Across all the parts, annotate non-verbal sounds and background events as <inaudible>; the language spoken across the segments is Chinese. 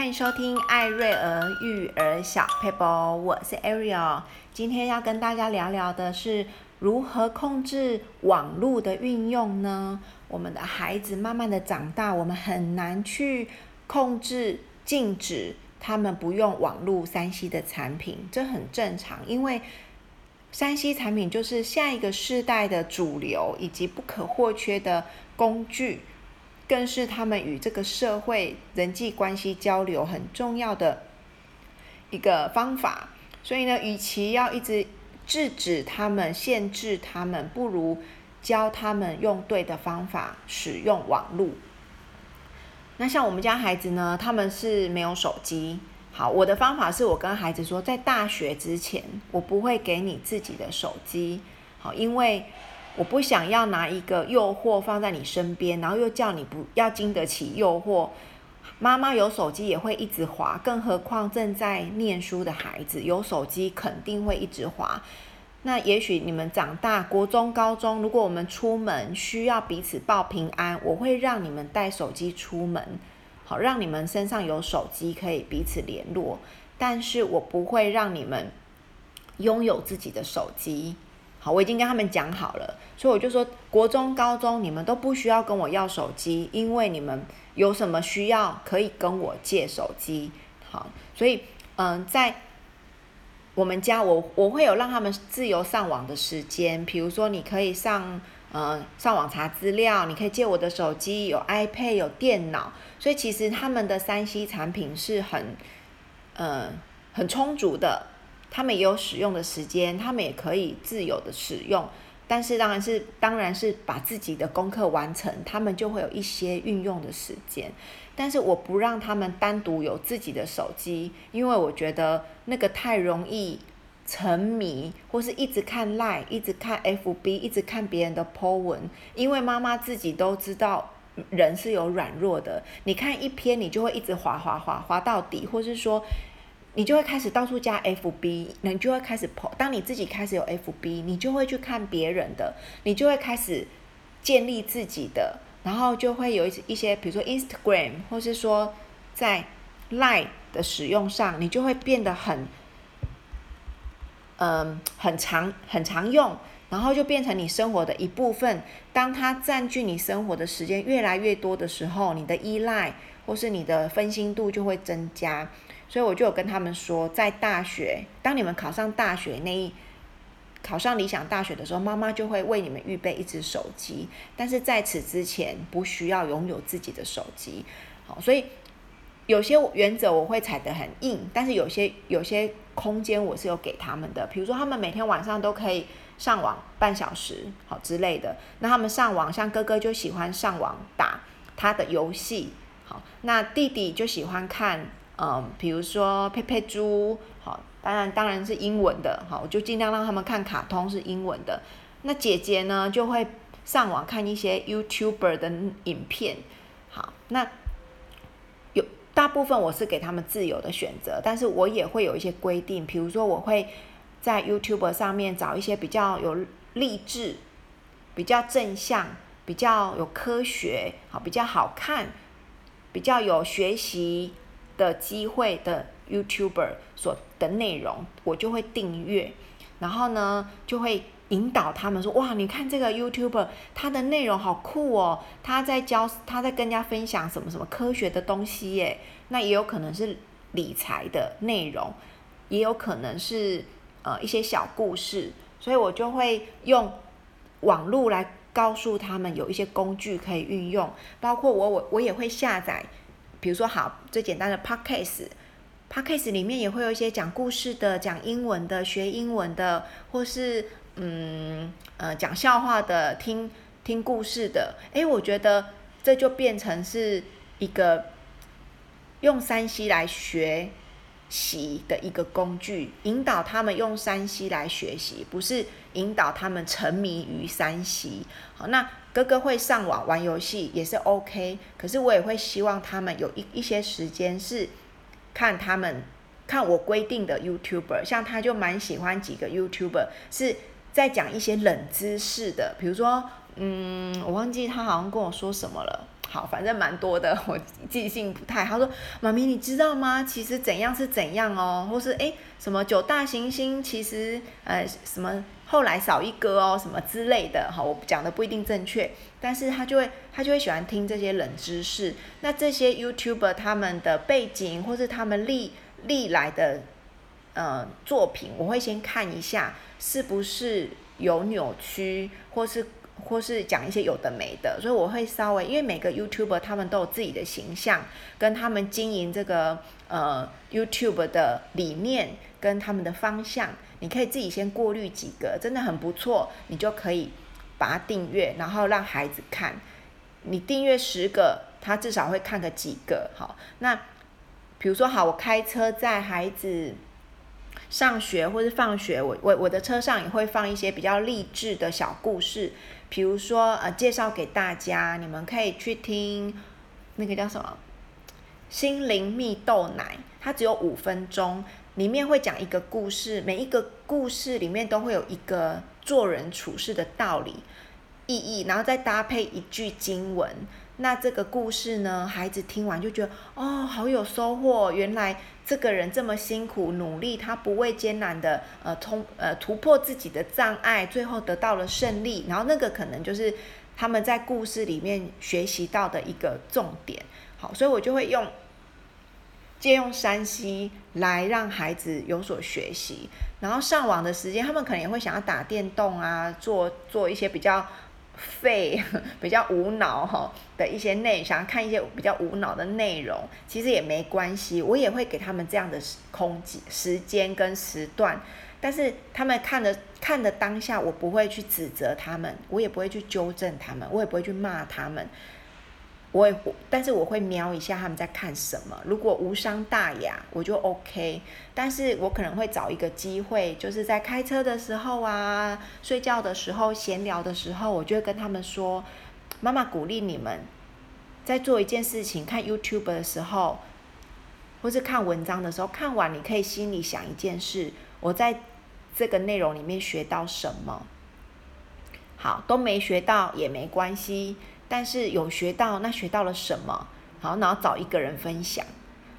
欢迎收听艾瑞儿育儿小佩宝，我是 Ariel。今天要跟大家聊聊的是如何控制网络的运用呢？我们的孩子慢慢的长大，我们很难去控制、禁止他们不用网络三 C 的产品，这很正常，因为三 C 产品就是下一个世代的主流以及不可或缺的工具。更是他们与这个社会人际关系交流很重要的一个方法。所以呢，与其要一直制止他们、限制他们，不如教他们用对的方法使用网络。那像我们家孩子呢，他们是没有手机。好，我的方法是我跟孩子说，在大学之前，我不会给你自己的手机。好，因为。我不想要拿一个诱惑放在你身边，然后又叫你不要经得起诱惑。妈妈有手机也会一直滑，更何况正在念书的孩子有手机肯定会一直滑。那也许你们长大，国中、高中，如果我们出门需要彼此报平安，我会让你们带手机出门，好让你们身上有手机可以彼此联络。但是我不会让你们 <laughs> 拥有自己的手机。好，我已经跟他们讲好了，所以我就说，国中、高中你们都不需要跟我要手机，因为你们有什么需要可以跟我借手机。好，所以嗯，在我们家我，我会有让他们自由上网的时间，比如说你可以上嗯上网查资料，你可以借我的手机，有 iPad 有电脑，所以其实他们的三 C 产品是很嗯很充足的。他们也有使用的时间，他们也可以自由的使用，但是当然是当然是把自己的功课完成，他们就会有一些运用的时间。但是我不让他们单独有自己的手机，因为我觉得那个太容易沉迷，或是一直看 Line，一直看 FB，一直看别人的 po 文。因为妈妈自己都知道人是有软弱的，你看一篇你就会一直滑滑滑滑到底，或是说。你就会开始到处加 FB，你就会开始 po。当你自己开始有 FB，你就会去看别人的，你就会开始建立自己的，然后就会有一一些，比如说 Instagram，或是说在 Line 的使用上，你就会变得很，嗯，很常很常用，然后就变成你生活的一部分。当它占据你生活的时间越来越多的时候，你的依赖或是你的分心度就会增加。所以我就有跟他们说，在大学，当你们考上大学那一考上理想大学的时候，妈妈就会为你们预备一只手机。但是在此之前，不需要拥有自己的手机。好，所以有些原则我会踩得很硬，但是有些有些空间我是有给他们的。比如说，他们每天晚上都可以上网半小时，好之类的。那他们上网，像哥哥就喜欢上网打他的游戏，好，那弟弟就喜欢看。嗯，比如说佩佩猪，好，当然当然是英文的，好，我就尽量让他们看卡通是英文的。那姐姐呢，就会上网看一些 YouTuber 的影片，好，那有大部分我是给他们自由的选择，但是我也会有一些规定，比如说我会在 YouTuber 上面找一些比较有励志、比较正向、比较有科学，好，比较好看、比较有学习。的机会的 YouTuber 所的内容，我就会订阅，然后呢，就会引导他们说：哇，你看这个 YouTuber，他的内容好酷哦，他在教，他在跟人家分享什么什么科学的东西耶。那也有可能是理财的内容，也有可能是呃一些小故事，所以我就会用网络来告诉他们有一些工具可以运用，包括我我我也会下载。比如说，好，最简单的 Podcast，Podcast 里面也会有一些讲故事的、讲英文的、学英文的，或是嗯呃讲笑话的、听听故事的。诶，我觉得这就变成是一个用 3C 来学习的一个工具，引导他们用山西来学习，不是引导他们沉迷于山西。好，那。哥哥会上网玩游戏也是 OK，可是我也会希望他们有一一些时间是看他们看我规定的 YouTuber，像他就蛮喜欢几个 YouTuber 是在讲一些冷知识的，比如说，嗯，我忘记他好像跟我说什么了，好，反正蛮多的，<laughs> 我记性不太好。他说：“妈咪，你知道吗？其实怎样是怎样哦，或是诶，什么九大行星，其实呃什么后来少一个哦，什么之类的。哈，我讲的不一定正确，但是他就会他就会喜欢听这些冷知识。那这些 YouTuber 他们的背景，或是他们历历来的呃作品，我会先看一下是不是有扭曲，或是。”或是讲一些有的没的，所以我会稍微，因为每个 YouTuber 他们都有自己的形象，跟他们经营这个呃 YouTube 的理念跟他们的方向，你可以自己先过滤几个，真的很不错，你就可以把它订阅，然后让孩子看。你订阅十个，他至少会看个几个。好，那比如说好，我开车载孩子上学或是放学，我我我的车上也会放一些比较励志的小故事。比如说，呃，介绍给大家，你们可以去听那个叫什么《心灵蜜豆奶》，它只有五分钟，里面会讲一个故事，每一个故事里面都会有一个做人处事的道理、意义，然后再搭配一句经文。那这个故事呢，孩子听完就觉得哦，好有收获。原来这个人这么辛苦努力，他不畏艰难的呃通呃突破自己的障碍，最后得到了胜利。然后那个可能就是他们在故事里面学习到的一个重点。好，所以我就会用借用山西来让孩子有所学习。然后上网的时间，他们可能也会想要打电动啊，做做一些比较。废 <laughs> 比较无脑哈的一些内，想要看一些比较无脑的内容，其实也没关系，我也会给他们这样的空间、时间跟时段，但是他们看的看的当下，我不会去指责他们，我也不会去纠正他们，我也不会去骂他们。我也，但是我会瞄一下他们在看什么。如果无伤大雅，我就 OK。但是我可能会找一个机会，就是在开车的时候啊，睡觉的时候，闲聊的时候，我就会跟他们说：“妈妈鼓励你们，在做一件事情，看 YouTube 的时候，或是看文章的时候，看完你可以心里想一件事：我在这个内容里面学到什么？好，都没学到也没关系。”但是有学到，那学到了什么？好，然后找一个人分享。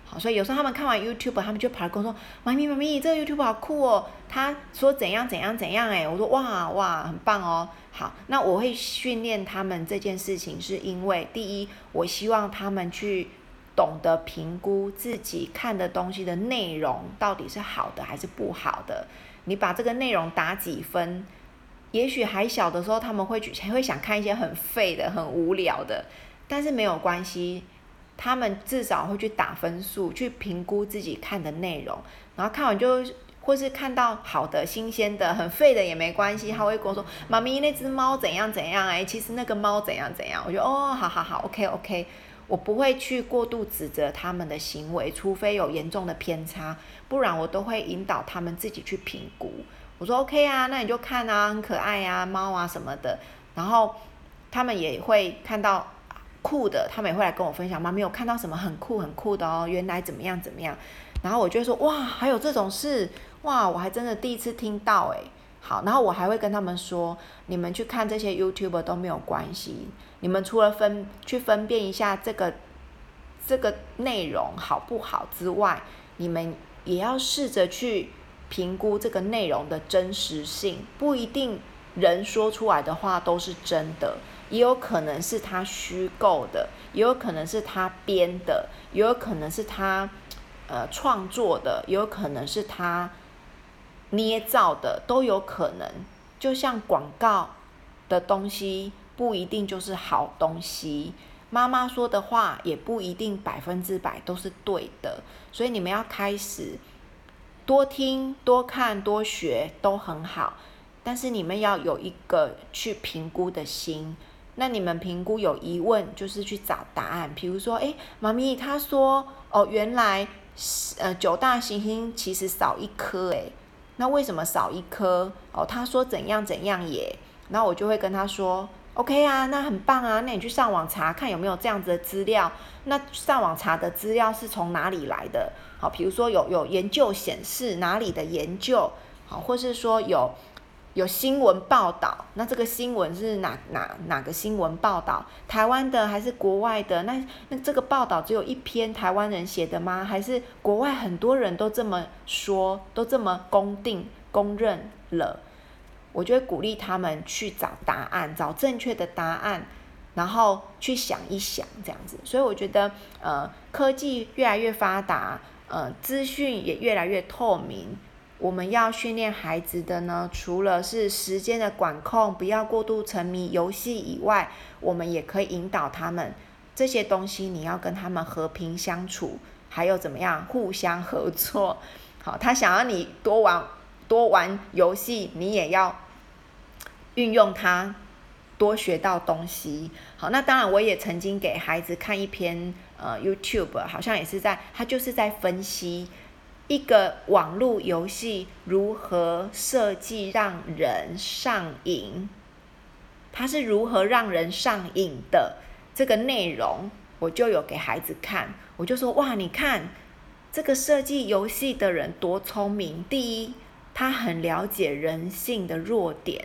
好，所以有时候他们看完 YouTube，他们就跑来跟我说：“妈咪妈咪，这个 YouTube 好酷哦！”他说怎样怎样怎样哎，我说哇哇，很棒哦。好，那我会训练他们这件事情，是因为第一，我希望他们去懂得评估自己看的东西的内容到底是好的还是不好的。你把这个内容打几分？也许还小的时候，他们会去会想看一些很废的、很无聊的，但是没有关系，他们至少会去打分数，去评估自己看的内容，然后看完就或是看到好的、新鲜的、很废的也没关系，他会跟我说：“妈咪，那只猫怎样怎样？哎，其实那个猫怎样怎样？”我就哦，好好好，OK OK，我不会去过度指责他们的行为，除非有严重的偏差，不然我都会引导他们自己去评估。我说 OK 啊，那你就看啊，很可爱啊，猫啊什么的。然后他们也会看到酷的，他们也会来跟我分享。妈咪有看到什么很酷很酷的哦，原来怎么样怎么样。然后我就说哇，还有这种事哇，我还真的第一次听到诶。好，然后我还会跟他们说，你们去看这些 YouTube 都没有关系。你们除了分去分辨一下这个这个内容好不好之外，你们也要试着去。评估这个内容的真实性，不一定人说出来的话都是真的，也有可能是他虚构的，也有可能是他编的，也有可能是他呃创作的，也有可能是他捏造的，都有可能。就像广告的东西不一定就是好东西，妈妈说的话也不一定百分之百都是对的，所以你们要开始。多听、多看、多学都很好，但是你们要有一个去评估的心。那你们评估有疑问，就是去找答案。比如说，诶，妈咪她说，哦，原来呃九大行星其实少一颗，诶，那为什么少一颗？哦，她说怎样怎样耶。然后我就会跟她说，OK 啊，那很棒啊，那你去上网查看有没有这样子的资料。那上网查的资料是从哪里来的？好，比如说有有研究显示哪里的研究，好，或是说有有新闻报道，那这个新闻是哪哪哪个新闻报道？台湾的还是国外的？那那这个报道只有一篇台湾人写的吗？还是国外很多人都这么说，都这么公定公认了？我就会鼓励他们去找答案，找正确的答案，然后去想一想这样子。所以我觉得，呃，科技越来越发达，呃，资讯也越来越透明。我们要训练孩子的呢，除了是时间的管控，不要过度沉迷游戏以外，我们也可以引导他们这些东西，你要跟他们和平相处，还有怎么样互相合作。好，他想要你多玩多玩游戏，你也要运用它，多学到东西。好，那当然我也曾经给孩子看一篇呃 YouTube，好像也是在他就是在分析。一个网络游戏如何设计让人上瘾？它是如何让人上瘾的？这个内容我就有给孩子看，我就说：哇，你看这个设计游戏的人多聪明！第一，他很了解人性的弱点；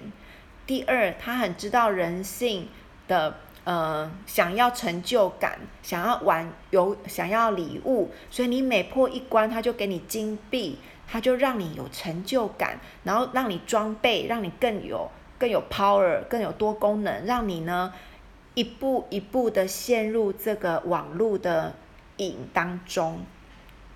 第二，他很知道人性的。呃，想要成就感，想要玩有想要礼物，所以你每破一关，他就给你金币，他就让你有成就感，然后让你装备，让你更有更有 power，更有多功能，让你呢一步一步的陷入这个网络的瘾当中。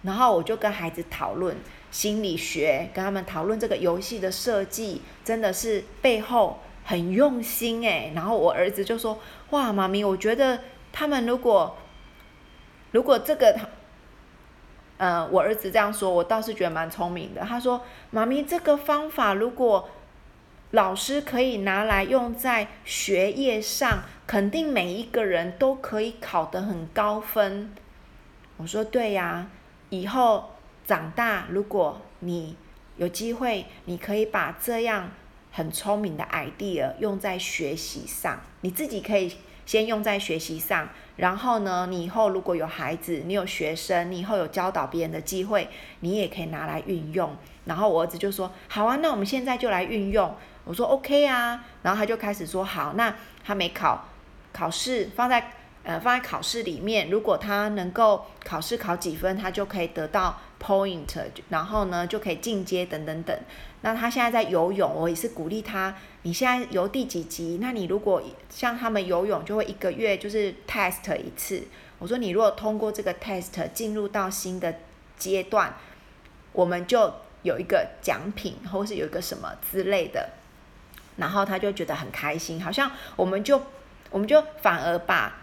然后我就跟孩子讨论心理学，跟他们讨论这个游戏的设计，真的是背后。很用心诶，然后我儿子就说：“哇，妈咪，我觉得他们如果如果这个他，呃，我儿子这样说，我倒是觉得蛮聪明的。他说，妈咪，这个方法如果老师可以拿来用在学业上，肯定每一个人都可以考得很高分。”我说：“对呀，以后长大，如果你有机会，你可以把这样。”很聪明的 idea 用在学习上，你自己可以先用在学习上，然后呢，你以后如果有孩子，你有学生，你以后有教导别人的机会，你也可以拿来运用。然后我儿子就说：“好啊，那我们现在就来运用。”我说：“OK 啊。”然后他就开始说：“好，那他没考考试，放在呃放在考试里面，如果他能够考试考几分，他就可以得到 <laughs> point，然后呢就可以进阶等等等。”那他现在在游泳，我也是鼓励他。你现在游第几级？那你如果像他们游泳，就会一个月就是 test 一次。我说你如果通过这个 test 进入到新的阶段，我们就有一个奖品，或是有一个什么之类的。然后他就觉得很开心，好像我们就我们就反而把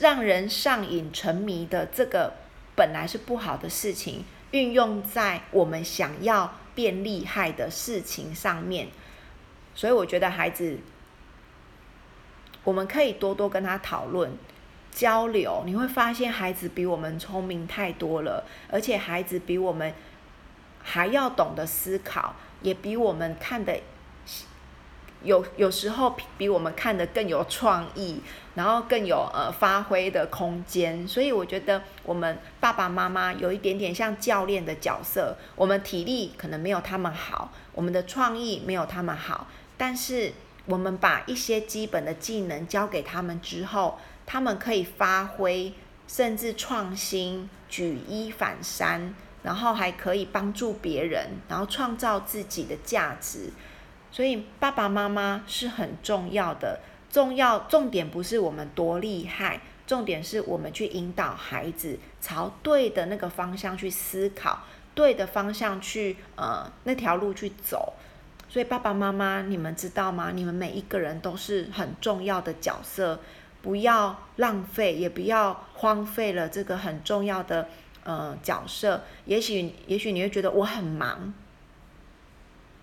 让人上瘾沉迷的这个本来是不好的事情，运用在我们想要。变厉害的事情上面，所以我觉得孩子，我们可以多多跟他讨论、交流。你会发现孩子比我们聪明太多了，而且孩子比我们还要懂得思考，也比我们看的。有有时候比我们看的更有创意，然后更有呃发挥的空间，所以我觉得我们爸爸妈妈有一点点像教练的角色。我们体力可能没有他们好，我们的创意没有他们好，但是我们把一些基本的技能教给他们之后，他们可以发挥，甚至创新，举一反三，然后还可以帮助别人，然后创造自己的价值。所以爸爸妈妈是很重要的，重要重点不是我们多厉害，重点是我们去引导孩子朝对的那个方向去思考，对的方向去呃那条路去走。所以爸爸妈妈，你们知道吗？你们每一个人都是很重要的角色，不要浪费，也不要荒废了这个很重要的呃角色。也许也许你会觉得我很忙。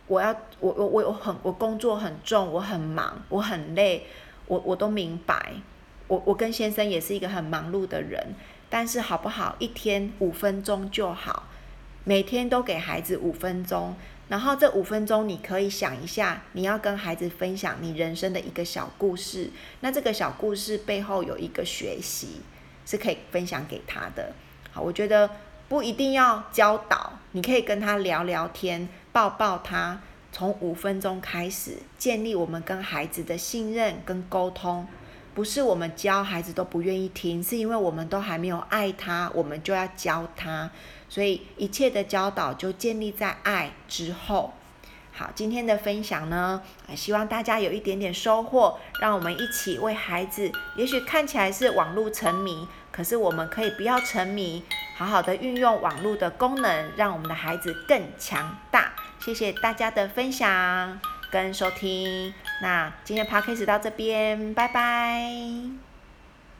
我要我我我我很我工作很重，我很忙，我很累，我我都明白。我我跟先生也是一个很忙碌的人，但是好不好？一天五分钟就好，每天都给孩子五分钟，然后这五分钟你可以想一下，你要跟孩子分享你人生的一个小故事。那这个小故事背后有一个学习，是可以分享给他的。好，我觉得不一定要教导，你可以跟他聊聊天。抱抱他，从五分钟开始建立我们跟孩子的信任跟沟通。不是我们教孩子都不愿意听，是因为我们都还没有爱他，我们就要教他。所以一切的教导就建立在爱之后。好，今天的分享呢，希望大家有一点点收获，让我们一起为孩子。也许看起来是网络沉迷，可是我们可以不要沉迷，好好的运用网络的功能，让我们的孩子更强大。谢谢大家的分享跟收听，那今天 p o d c a s 到这边，拜拜。